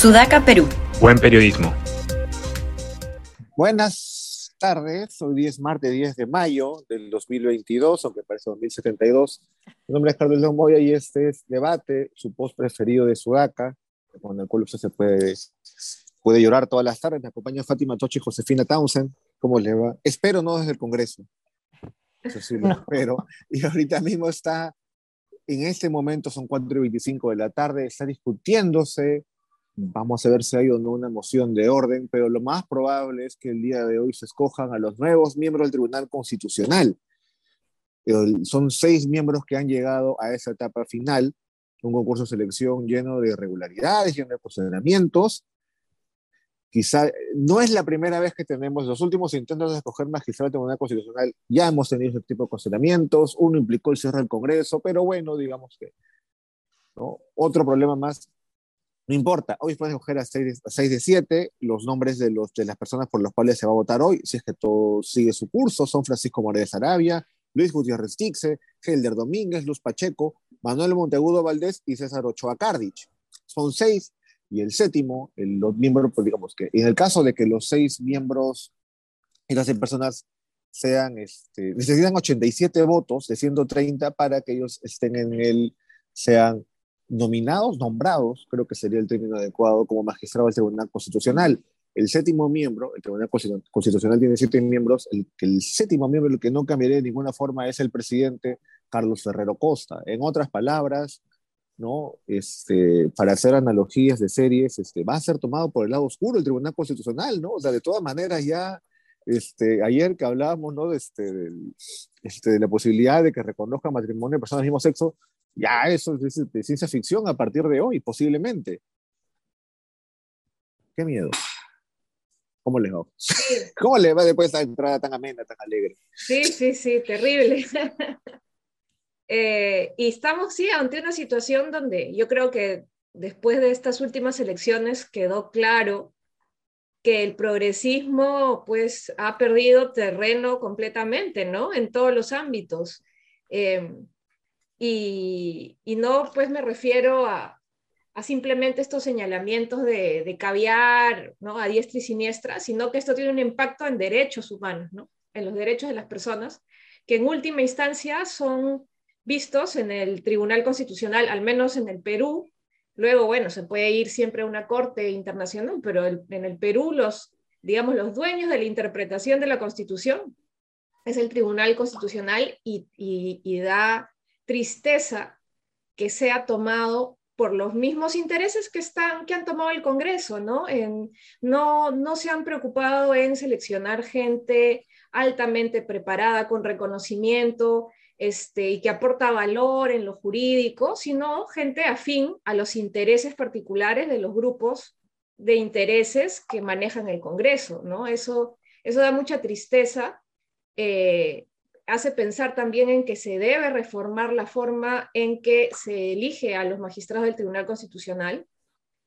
Sudaca, Perú. Buen periodismo. Buenas tardes, hoy es martes 10 de mayo del 2022, aunque parece 2072. Mi nombre es Carlos León Moya y este es Debate, su post preferido de Sudaca, con el cual usted se puede, puede llorar todas las tardes. Me acompaña Fátima Tochi y Josefina Townsend. ¿Cómo le va? Espero no desde el Congreso. Eso sí lo espero. Y ahorita mismo está, en este momento son 4 y 25 de la tarde, está discutiéndose Vamos a ver si hay o no una moción de orden, pero lo más probable es que el día de hoy se escojan a los nuevos miembros del Tribunal Constitucional. Son seis miembros que han llegado a esa etapa final, un concurso de selección lleno de irregularidades, lleno de procedimientos. Quizá no es la primera vez que tenemos los últimos intentos de escoger magistrado del Tribunal Constitucional, ya hemos tenido ese tipo de procedimientos, uno implicó el cierre del Congreso, pero bueno, digamos que ¿no? otro problema más no importa, hoy puedes escoger a 6 de, 7 los nombres de, los, de las personas por las cuales se va a votar hoy, si es que todo sigue su curso, son Francisco Morales Arabia, Luis Gutiérrez Tixe, Helder Domínguez, Luz Pacheco, Manuel Monteagudo Valdés y César Ochoa Cardich. Son seis, y el séptimo, el, los miembros, pues digamos que en el caso de que los seis miembros y las personas sean, este, necesitan 87 votos de 130 para que ellos estén en el, sean nominados, nombrados, creo que sería el término adecuado, como magistrado del Tribunal Constitucional. El séptimo miembro, el Tribunal Constitucional tiene siete miembros, el, el séptimo miembro, el que no cambiaría de ninguna forma, es el presidente Carlos Ferrero Costa. En otras palabras, ¿no? Este, para hacer analogías de series, este, va a ser tomado por el lado oscuro el Tribunal Constitucional, ¿no? O sea, de todas maneras ya, este, ayer que hablábamos, ¿no? De, este, este, de la posibilidad de que reconozca matrimonio de personas del mismo sexo, ya eso es de ciencia ficción a partir de hoy, posiblemente. Qué miedo. ¿Cómo le va? ¿Cómo le va después de esta entrada tan amena, tan alegre? Sí, sí, sí, terrible. Eh, y estamos, sí, ante una situación donde yo creo que después de estas últimas elecciones quedó claro que el progresismo pues ha perdido terreno completamente, ¿no? En todos los ámbitos. Eh, y, no, pues me refiero a, simplemente estos señalamientos de, de, caviar, ¿no? A diestra y siniestra, sino que esto tiene un impacto en derechos humanos, ¿no? En los derechos de las personas, que en última instancia son vistos en el Tribunal Constitucional, al menos en el Perú. Luego, bueno, se puede ir siempre a una corte internacional, pero en el Perú los, digamos, los dueños de la interpretación de la Constitución es el Tribunal Constitucional y, da tristeza que sea tomado por los mismos intereses que, están, que han tomado el Congreso, ¿no? No, no se han preocupado en seleccionar gente altamente preparada, con reconocimiento, este, y que aporta valor en lo jurídico, sino gente afín a los intereses particulares de los grupos de intereses que manejan el Congreso, ¿no? Eso, eso da mucha tristeza eh, hace pensar también en que se debe reformar la forma en que se elige a los magistrados del Tribunal Constitucional,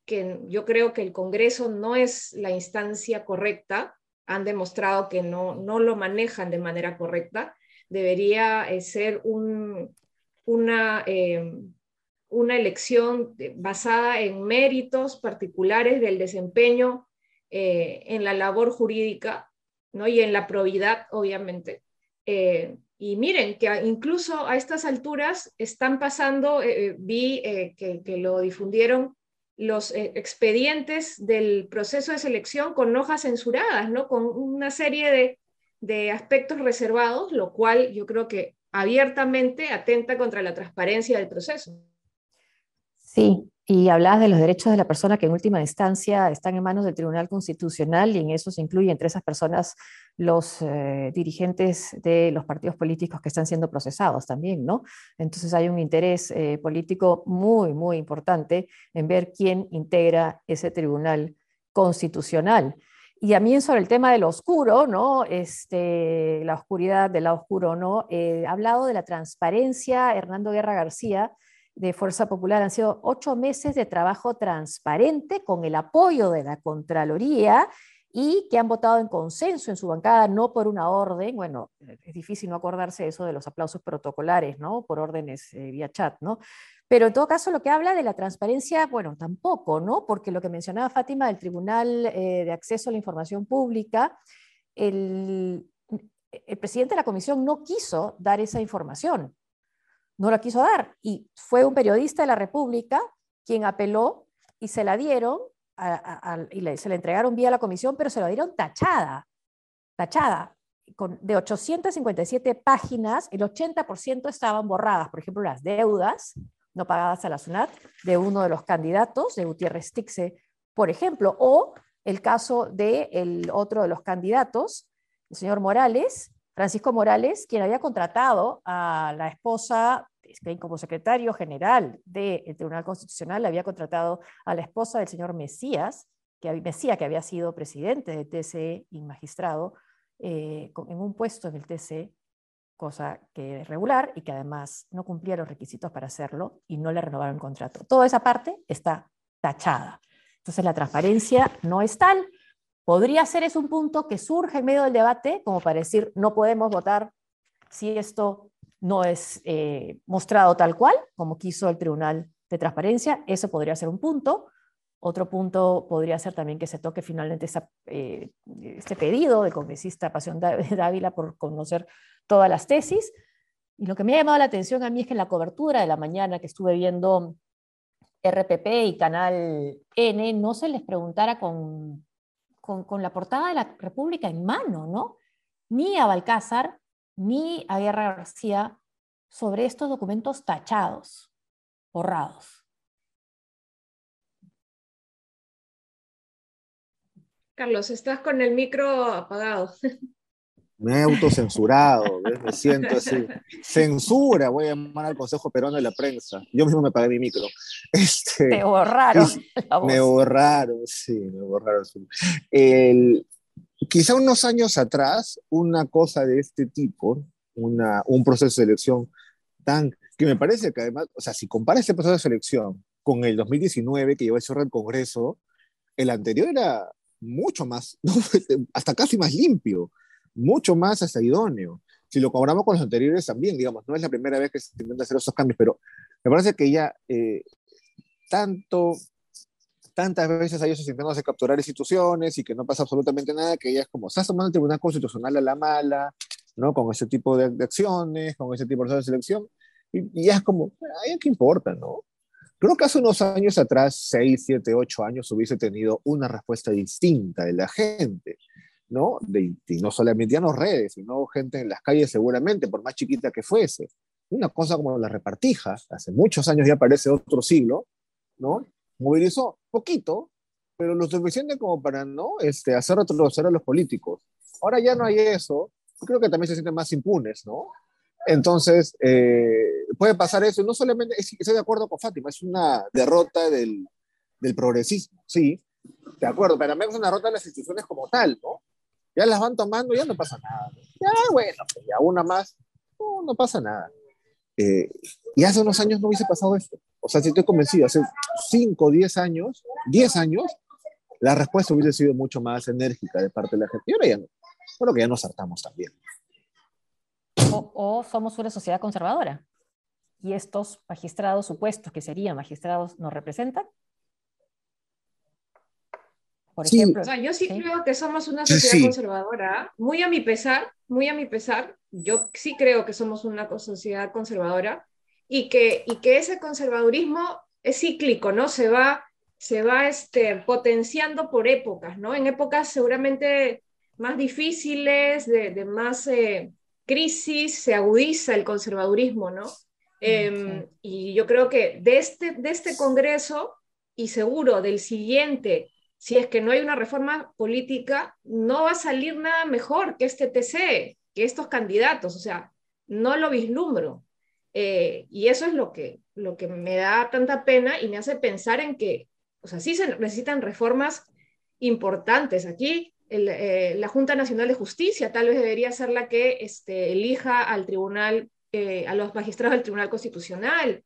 que yo creo que el Congreso no es la instancia correcta, han demostrado que no, no lo manejan de manera correcta, debería eh, ser un, una, eh, una elección basada en méritos particulares del desempeño eh, en la labor jurídica ¿no? y en la probidad, obviamente, y miren, que incluso a estas alturas están pasando, vi que, que, lo difundieron los expedientes del proceso de selección con hojas censuradas, ¿no? Con una serie de, de aspectos reservados, lo cual yo creo que abiertamente atenta contra la transparencia del proceso. Sí, y hablabas de los derechos de la persona que en última instancia están en manos del Tribunal Constitucional y en eso se incluye entre esas personas los eh, dirigentes de los partidos políticos que están siendo procesados también, ¿no? Entonces hay un interés eh, político muy, muy importante en ver quién integra ese Tribunal Constitucional. Y a mí sobre el tema de lo oscuro, ¿no? Este, la oscuridad del lado oscuro, ¿no? Eh, ha hablado de la transparencia, Hernando Guerra García, de Fuerza Popular han sido ocho meses de trabajo transparente con el apoyo de la Contraloría y que han votado en consenso en su bancada, no por una orden, bueno, es difícil no acordarse eso de los aplausos protocolares, ¿no? Por órdenes eh, vía chat, ¿no? Pero en todo caso, lo que habla de la transparencia, bueno, tampoco, ¿no? Porque lo que mencionaba Fátima del Tribunal eh, de Acceso a la Información Pública, el, el presidente de la comisión no quiso dar esa información, no la quiso dar, y fue un periodista de la República quien apeló y se la dieron y se le entregaron vía la comisión, pero se lo dieron tachada, tachada. De 857 páginas, el 80% estaban borradas, por ejemplo, las deudas no pagadas a la SUNAT de uno de los candidatos, de Gutiérrez Tixe, por ejemplo, o el caso de el otro de los candidatos, el señor Morales, Francisco Morales, quien había contratado a la esposa como secretario general del Tribunal Constitucional, había contratado a la esposa del señor Mesías, que, Mesías, que había sido presidente de TCE y magistrado, eh, en un puesto en el TCE, cosa que es regular y que además no cumplía los requisitos para hacerlo y no le renovaron el contrato. Toda esa parte está tachada. Entonces la transparencia no es tal. Podría ser es un punto que surge en medio del debate como para decir no podemos votar si esto no es eh, mostrado tal cual, como quiso el Tribunal de Transparencia. Eso podría ser un punto. Otro punto podría ser también que se toque finalmente eh, este pedido del congresista Pasión Dávila por conocer todas las tesis. Y lo que me ha llamado la atención a mí es que en la cobertura de la mañana que estuve viendo RPP y Canal N no se les preguntara con, con, con la portada de la República en mano, ¿no? Ni a Balcázar ni a Guerra García sobre estos documentos tachados, borrados. Carlos, estás con el micro apagado. Me he autocensurado, me siento así. Censura, voy a llamar al Consejo Peruano de la Prensa. Yo mismo me pagué mi micro. Este, Te borraron. Me borraron, sí, me borraron. El, quizá unos años atrás, una cosa de este tipo, una, un proceso de selección tan, que me parece que además, o sea, si compara este proceso de selección con el 2019 que llevó el Congreso, el anterior era mucho más, hasta casi más limpio, mucho más hasta idóneo. Si lo comparamos con los anteriores también, digamos, no es la primera vez que se intenta hacer esos cambios, pero me parece que ya eh, tanto tantas veces hay ellos intentándose capturar instituciones y que no pasa absolutamente nada, que ya es como, estás tomando el Tribunal Constitucional a la mala, ¿no? Con ese tipo de, acciones, con ese tipo de selección, y, ya es como, ¿a qué importa, no? Creo que hace unos años atrás, seis, siete, ocho años, hubiese tenido una respuesta distinta de la gente, ¿no? De, y no solamente ya no redes, sino gente en las calles seguramente, por más chiquita que fuese. Una cosa como la repartija, hace muchos años ya parece otro siglo, ¿no? Movilizó poquito, pero lo suficiente como para no este, hacer retroceder a los políticos. Ahora ya no hay eso, creo que también se sienten más impunes, ¿no? Entonces, eh, puede pasar eso, no solamente, estoy de acuerdo con Fátima, es una derrota del, del progresismo, sí, de acuerdo, pero también es una derrota de las instituciones como tal, ¿no? Ya las van tomando, ya no pasa nada. Ya, bueno, pues ya una más, no, no pasa nada. Eh, y hace unos años no hubiese pasado esto. O sea, si estoy convencido, hace 5, 10 años, 10 años, la respuesta hubiese sido mucho más enérgica de parte de la gente. Y ahora ya no. Bueno, que ya nos hartamos también. O, somos una sociedad conservadora. Y estos magistrados supuestos que serían magistrados nos representan. Por ejemplo. O sea, yo sí, creo que somos una sociedad conservadora, muy a mi pesar, muy a mi pesar, yo sí creo que somos una sociedad conservadora y que, y que ese conservadurismo es cíclico, ¿no? Se va, se va este, potenciando por épocas, ¿no? En épocas seguramente más difíciles, de, más eh, crisis, se agudiza el conservadurismo, ¿no? Em, y yo creo que de este, de este Congreso y seguro del siguiente, si es que no hay una reforma política, no va a salir nada mejor que este TC, que estos candidatos, o sea, no lo vislumbro. Eh, y eso es lo que, lo que me da tanta pena y me hace pensar en que, o sea, sí se necesitan reformas importantes. Aquí eh, la Junta Nacional de Justicia tal vez debería ser la que este, elija al tribunal, eh, a los magistrados del Tribunal Constitucional.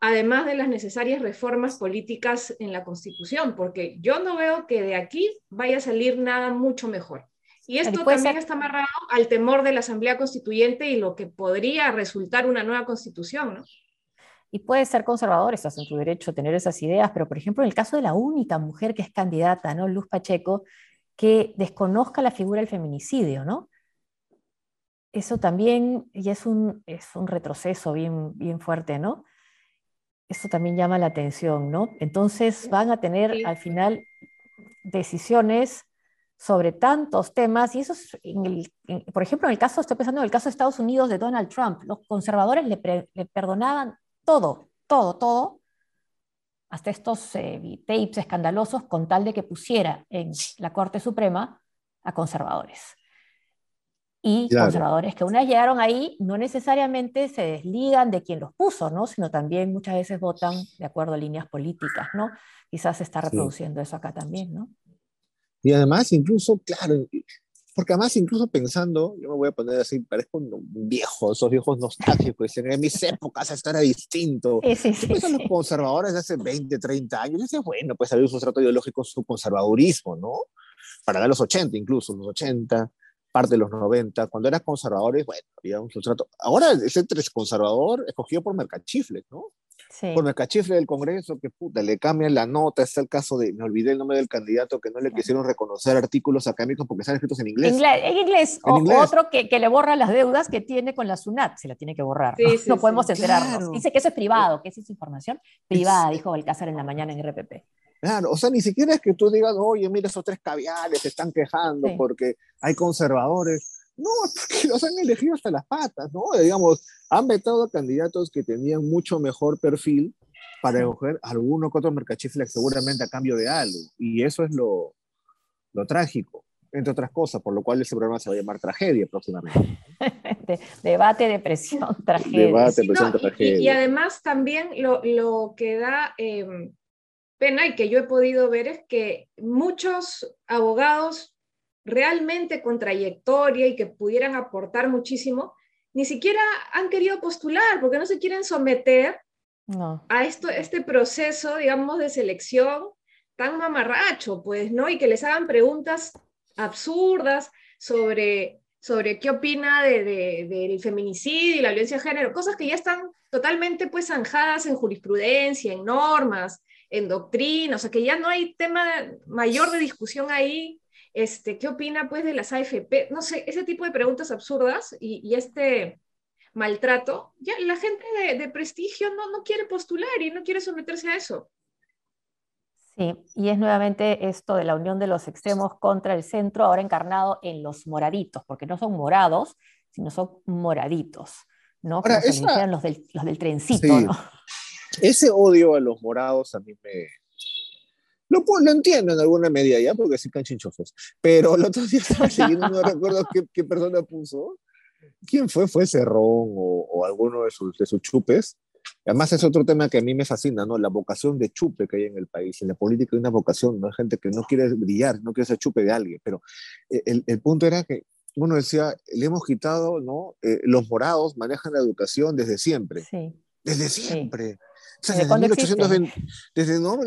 además de las necesarias reformas políticas en la Constitución, porque yo no veo que de aquí vaya a salir nada mucho mejor. Y esto también está amarrado al temor de la Asamblea Constituyente y lo que podría resultar una nueva constitución, ¿no? Y puede ser conservador, estás en tu derecho a tener esas ideas, pero por ejemplo, en el caso de la única mujer que es candidata, ¿no? Luz Pacheco, que desconozca la figura del feminicidio, ¿no? Eso también y es un, es un retroceso bien, bien fuerte, ¿no? Eso también llama la atención, ¿no? Entonces van a tener al final decisiones sobre tantos temas, y eso es, por ejemplo, en el caso, estoy pensando en el caso de Estados Unidos de Donald Trump, los conservadores le, perdonaban todo, todo, todo, hasta estos eh, tapes escandalosos con tal de que pusiera en la Corte Suprema a conservadores. Y conservadores que una vez llegaron ahí no necesariamente se desligan de quien los puso, ¿no? sino también muchas veces votan de acuerdo a líneas políticas. ¿no? Quizás se está reproduciendo eso acá también. ¿no? Y además, incluso, claro, porque además, incluso pensando, yo me voy a poner así, parezco un viejo, esos viejos nostálgicos, en mis épocas esto era distinto. Sí, sí, sí, los conservadores de hace 20, 30 años, decía, bueno, pues había un sustrato ideológico, su conservadurismo, ¿no? Para dar los 80 incluso, los 80, parte de los 90, cuando eras conservadores, bueno, había un sustrato. Ahora ese tres conservador escogido por Mercachifle, ¿no? Por el cachifle del Congreso, que puta, le cambian la nota, está el caso de, me olvidé el nombre del candidato, que no le quisieron reconocer artículos académicos porque están escritos en inglés. en inglés, o otro que, que, le borra las deudas que tiene con la SUNAT, se la tiene que borrar, no, podemos enterarnos. Dice que eso es privado, que esa es información privada, dijo Balcázar en la mañana en RPP. Claro, o sea, ni siquiera es que tú digas, oye, mira, esos tres caviales se están quejando porque hay conservadores. No, porque los han elegido hasta las patas, ¿no? Digamos, han vetado a candidatos que tenían mucho mejor perfil para escoger alguno que otro mercachifle seguramente a cambio de algo. Y eso es lo, lo trágico, entre otras cosas, por lo cual ese programa se va a llamar Tragedia próximamente. debate, depresión, tragedia. Debate, depresión, tragedia. Y, además también lo, lo que da em, pena y que yo he podido ver es que muchos abogados realmente con trayectoria y que pudieran aportar muchísimo, ni siquiera han querido postular porque no se quieren someter a esto, este proceso, digamos, de selección tan mamarracho, pues, ¿no? Y que les hagan preguntas absurdas sobre, sobre qué opina de, del feminicidio y la violencia de género, cosas que ya están totalmente, pues, zanjadas en jurisprudencia, en normas, en doctrina, o sea, que ya no hay tema mayor de discusión ahí este, ¿Qué opina pues de las AFP? No sé, ese tipo de preguntas absurdas y, este maltrato, ya la gente de, prestigio no, no quiere postular y no quiere someterse a eso. Sí, y es nuevamente esto de la unión de los extremos contra el centro, ahora encarnado en los moraditos, porque no son morados, sino son moraditos, ¿no? Como los, del, los del trencito, ¿no? Ese odio a los morados a mí me, lo, lo entiendo en alguna medida ya, porque sí canchinchofos. Pero el otro día estaba siguiendo, no recuerdo qué, qué, persona puso. ¿Quién fue? ¿Fue Cerrón o, o alguno de sus, de sus chupes? Además es otro tema que a mí me fascina, ¿no? La vocación de chupe que hay en el país. En la política hay una vocación, ¿no? Hay gente que no quiere brillar, no quiere ser chupe de alguien. Pero eh, el, el punto era que uno decía, le hemos quitado, ¿no? Eh, los morados manejan la educación desde siempre. Sí. Desde siempre. O sea, desde 1820, desde no,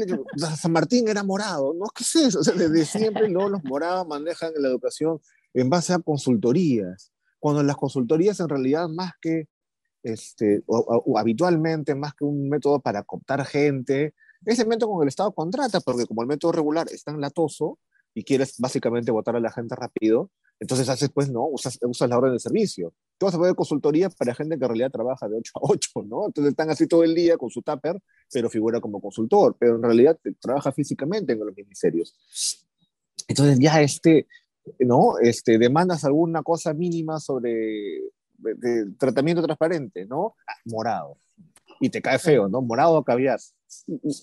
San Martín era morado, ¿no? ¿Qué es eso? O sea, desde siempre ¿no? los morados manejan la educación en base a consultorías, cuando las consultorías en realidad más que, este, o, habitualmente más que un método para cooptar gente, es el método con el Estado contrata, porque como el método regular es tan latoso y quieres básicamente votar a la gente rápido, entonces haces, pues, no, usas, usas la orden de servicio. Tú vas a poner consultoría para gente que en realidad trabaja de 8 a 8, ¿no? Entonces están así todo el día con su tupper, pero figura como consultor, pero en realidad trabaja físicamente en los ministerios. Entonces ya este, ¿no? Este, demandas alguna cosa mínima sobre de, tratamiento transparente, ¿no? Morado. Y te cae feo, ¿no? Morado o caviar.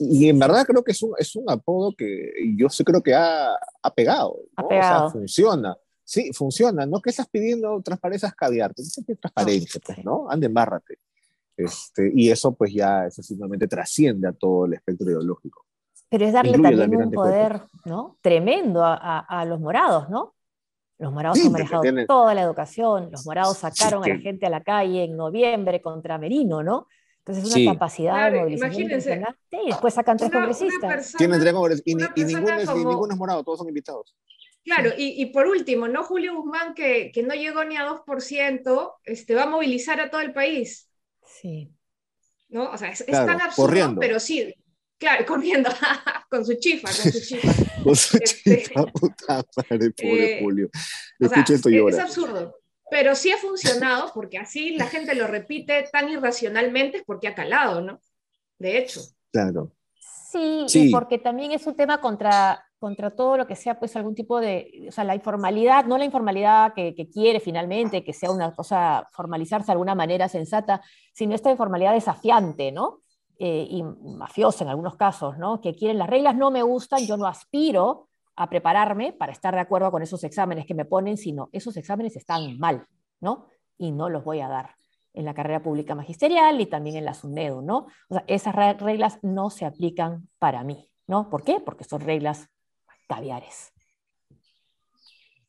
Y, en verdad creo que es un, es un apodo que yo sí creo que ha, ha pegado, ¿no? Ha pegado. O sea, funciona. Sí, funciona, no que estás pidiendo transparencia caviar, pues transparencia, pues, ¿no? Ande, embárrate. Este, y eso pues ya eso simplemente trasciende a todo el espectro ideológico. Pero es darle también un poder ¿no? tremendo a, a, los morados, ¿no? Los morados han manejado toda la educación, los morados sacaron a la gente a la calle en noviembre contra Merino, ¿no? Entonces, una capacidad de movilización impresionante y después sacan tres congresistas. Tienen tres congresistas y, ninguno, es, ninguno, es, morado, todos son invitados. Claro, y, y, por último, ¿no? Julio Guzmán, que, que, no llegó ni a 2%, este, va a movilizar a todo el país. Sí. ¿No? O sea, es, tan absurdo, pero sí, claro, corriendo, con su chifa, con su chifa. con su este, chifa, puta madre, pobre eh, Julio. Escucha esto y Es absurdo pero sí ha funcionado porque así la gente lo repite tan irracionalmente porque ha calado, ¿no? De hecho. Claro. Sí, y porque también es un tema contra, contra todo lo que sea, pues algún tipo de, o sea, la informalidad, no la informalidad que, quiere finalmente, que sea una cosa, formalizarse de alguna manera sensata, sino esta informalidad desafiante, ¿no? Eh, y mafiosa en algunos casos, ¿no? Que quieren las reglas no me gustan, yo no aspiro a prepararme para estar de acuerdo con esos exámenes que me ponen, sino esos exámenes están mal, ¿no? Y no los voy a dar en la carrera pública magisterial y también en la SUNEDU, ¿no? O sea, esas reglas no se aplican para mí, ¿no? ¿Por qué? Porque son reglas caviares.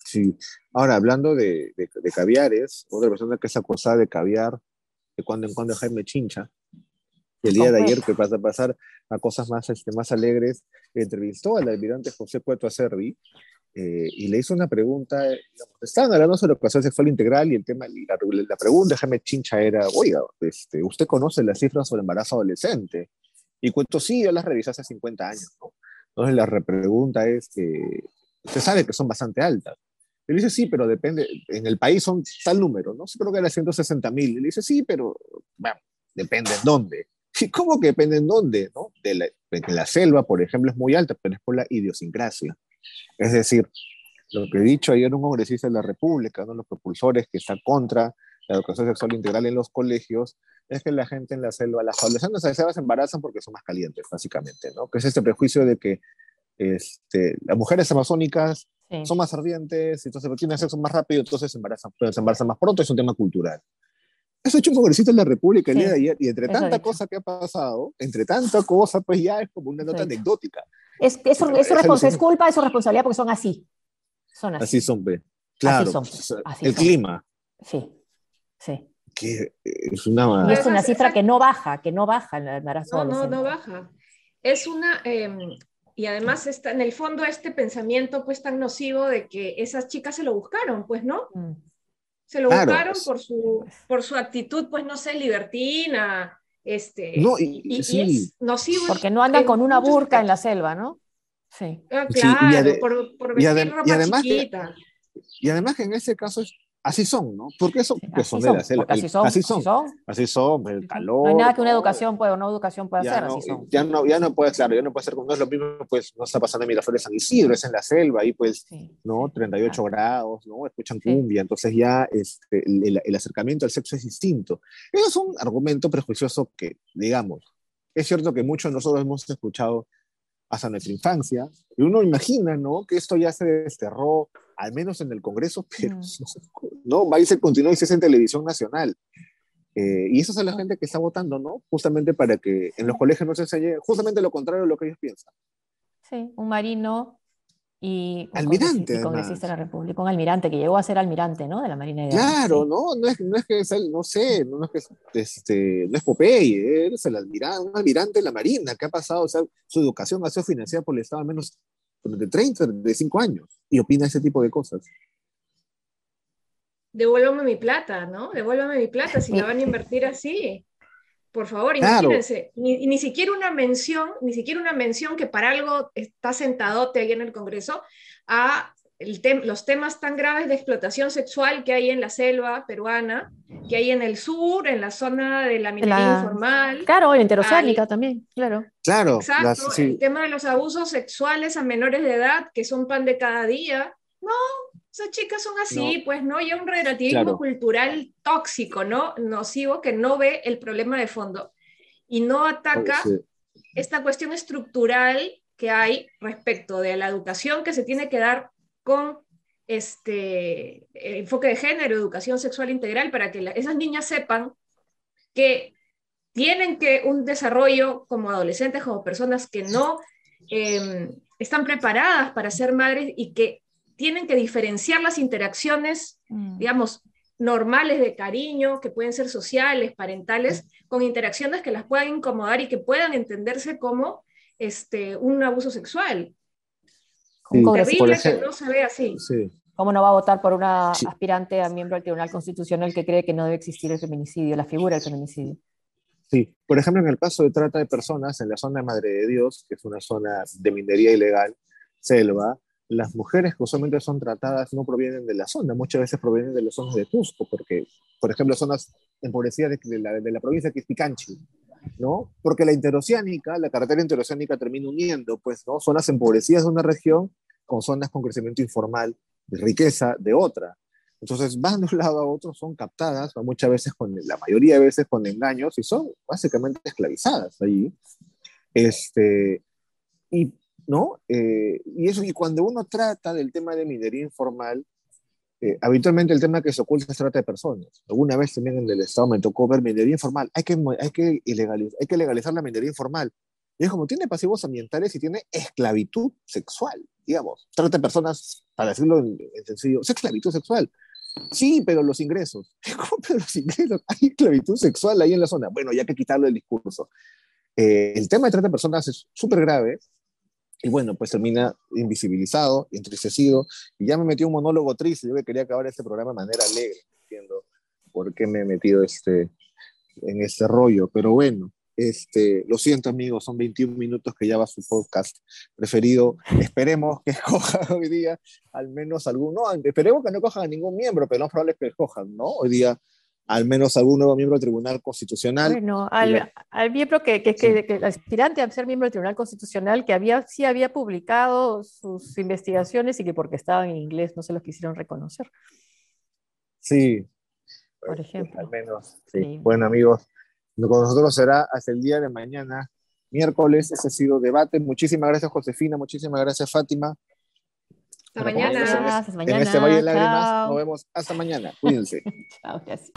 Sí. Ahora, hablando de, de caviares, otra persona que es acosada de caviar, de cuando en cuando Jaime Chincha, el día de ayer, que pasa a pasar a cosas más, este, más alegres, entrevistó al almirante José Cueto Acerbi eh, y le hizo una pregunta, estaban hablando sobre educación sexual integral y el tema, la, la pregunta de Jaime Chincha era, oiga, este, ¿usted conoce las cifras sobre embarazo adolescente? Y Cueto, sí, yo las revisé hace 50 años, ¿no? Entonces la repregunta es que usted sabe que son bastante altas. Él dice, sí, pero depende, en el país son tal número, ¿no? Creo que era 160 mil. Él dice, sí, pero bueno, depende en dónde. ¿Cómo que depende en dónde? ¿no? De la, la selva, por ejemplo, es muy alta, pero es por la idiosincrasia. Es decir, lo que he dicho ayer un congresista de la República, ¿no? los propulsores que están contra la educación sexual integral en los colegios, es que la gente en la selva, las adolescentes en la selva se embarazan porque son más calientes, básicamente, ¿no? Que es este prejuicio de que este, las mujeres amazónicas son más ardientes, entonces tienen sexo más rápido, entonces se embarazan, se embarazan más pronto, es un tema cultural. Eso ha hecho un congresista en la República el día de ayer, y entre tanta cosa que ha pasado, entre tanta cosa, pues ya es como una nota anecdótica. Es, eso, eso, es culpa, es su responsabilidad, porque son así. Son así. Así son. Claro. Así son. el clima. Sí, sí. Que es una... Y es una cifra que no baja, que no baja en el embarazo. No, no, no baja. Es una... Em, y además está en el fondo este pensamiento pues tan nocivo de que esas chicas se lo buscaron, pues, ¿no? Mm. Se lo buscaron por su, por su actitud, pues no sé, libertina, este, no, y, es nocivo. Porque no anda con una burca en la selva, ¿no? Sí. Ah, claro, por, por vestir ropa además chiquita. y además que en ese caso es así son, ¿no? Porque eso son de la selva. Así son, así son, así son, el calor. No hay nada que una educación pueda, una educación pueda hacer, así son. Ya no, ya no puede, claro, ya no puede ser como no es lo mismo, pues no está pasando en Miraflores San Isidro, es en la selva, ahí pues, ¿no? 38 grados, ¿no? Escuchan cumbia, entonces ya este, el, el, acercamiento al sexo es distinto. Eso es un argumento prejuicioso que, digamos, es cierto que muchos de nosotros hemos escuchado hasta nuestra infancia, y uno imagina, ¿no? Que esto ya se desterró, al menos en el Congreso, pero no, va y se continúa y se hace en televisión nacional. Eh, y eso es a la gente que está votando, ¿no? Justamente para que en los colegios no se enseñe justamente lo contrario de lo que ellos piensan. Sí, un marino y un almirante, congresista, de la República, un almirante que llegó a ser almirante, ¿no? De la Marina de Claro, no, no es, no es que es no sé, no es que este, no es Popeye, es el almirante, un almirante de la Marina, que ha pasado, o sea, su educación ha sido financiada por el Estado al menos durante 30, 35 años, y opina ese tipo de cosas. Devuélvame mi plata, ¿no? Devuélvame mi plata si la van a invertir así. Por favor, imagínense, ni, ni, siquiera una mención, ni siquiera una mención que para algo está sentadote ahí en el Congreso a el los temas tan graves de explotación sexual que hay en la selva peruana, que hay en el sur, en la zona de la minería informal. Claro, en interoceánica también, claro. Claro. Exacto, el tema de los abusos sexuales a menores de edad, que son pan de cada día. No, esas chicas son así, pues, ¿no? Y un relativismo cultural tóxico, ¿no? Nocivo, que no ve el problema de fondo y no ataca esta cuestión estructural que hay respecto de la educación que se tiene que dar con este enfoque de género, educación sexual integral, para que esas niñas sepan que tienen que un desarrollo como adolescentes, como personas que no em, están preparadas para ser madres y que tienen que diferenciar las interacciones, mm. digamos, normales de cariño, que pueden ser sociales, parentales, con interacciones que las puedan incomodar y que puedan entenderse como este, un abuso sexual. Sí, Terrible que no se vea así. Sí. ¿Cómo no va a votar por una Sí. aspirante a miembro del Tribunal Constitucional que cree que no debe existir el feminicidio, la figura del feminicidio? Sí, por ejemplo, en el caso de trata de personas, en la zona de Madre de Dios, que es una zona de minería ilegal, selva, las mujeres que usualmente son tratadas no provienen de la zona, muchas veces provienen de las zonas de Cusco, porque, por ejemplo, zonas empobrecidas de, de la, de la provincia que es Picanchi, ¿no? Porque la interoceánica, la carretera interoceánica termina uniendo, pues, ¿no? Zonas empobrecidas de una región con zonas con crecimiento informal, de riqueza de otra. Entonces van de un lado a otro, son captadas, muchas veces con, la mayoría de veces con engaños y son básicamente esclavizadas allí. Este, y, ¿no? Eh, y, eso, y cuando uno trata del tema de minería informal, eh, habitualmente el tema que se oculta es trata de personas. Alguna vez también en el Estado me tocó ver minería informal. Hay que, hay que, ilegalizar, hay que legalizar la minería informal. Y es como tiene pasivos ambientales y tiene esclavitud sexual, digamos. Trata de personas, para decirlo en, en sencillo, es esclavitud sexual. Sí, pero los ingresos. ¿Cómo pero los ingresos? Hay esclavitud sexual ahí en la zona. Bueno, ya que quitarlo del discurso. Eh, el tema de trata de personas es súper grave y bueno, pues termina invisibilizado, entristecido y ya me metí un monólogo triste. Yo que quería acabar este programa de manera alegre, no entiendo por qué me he metido este, en este rollo, pero bueno. Este, lo siento amigos, son 21 minutos que ya va su podcast preferido. Esperemos que escojan hoy día al menos alguno, no, esperemos que no cojan a ningún miembro, pero no es probable que escojan, ¿no? Hoy día al menos algún nuevo miembro del Tribunal Constitucional. Bueno, al, al miembro que, que, sí. que, que, el aspirante a ser miembro del Tribunal Constitucional, que había, sí había publicado sus investigaciones y que porque estaban en inglés no se los quisieron reconocer. Sí. Por ejemplo. Al menos, sí. sí. Bueno, amigos, con nosotros será hasta el día de mañana, miércoles. Ese ha sido debate. Muchísimas gracias, Josefina. Muchísimas gracias, Fátima. Hasta mañana. Hasta mañana. En este Valle de Lágrimas. Nos vemos hasta mañana. Cuídense. Chao, gracias.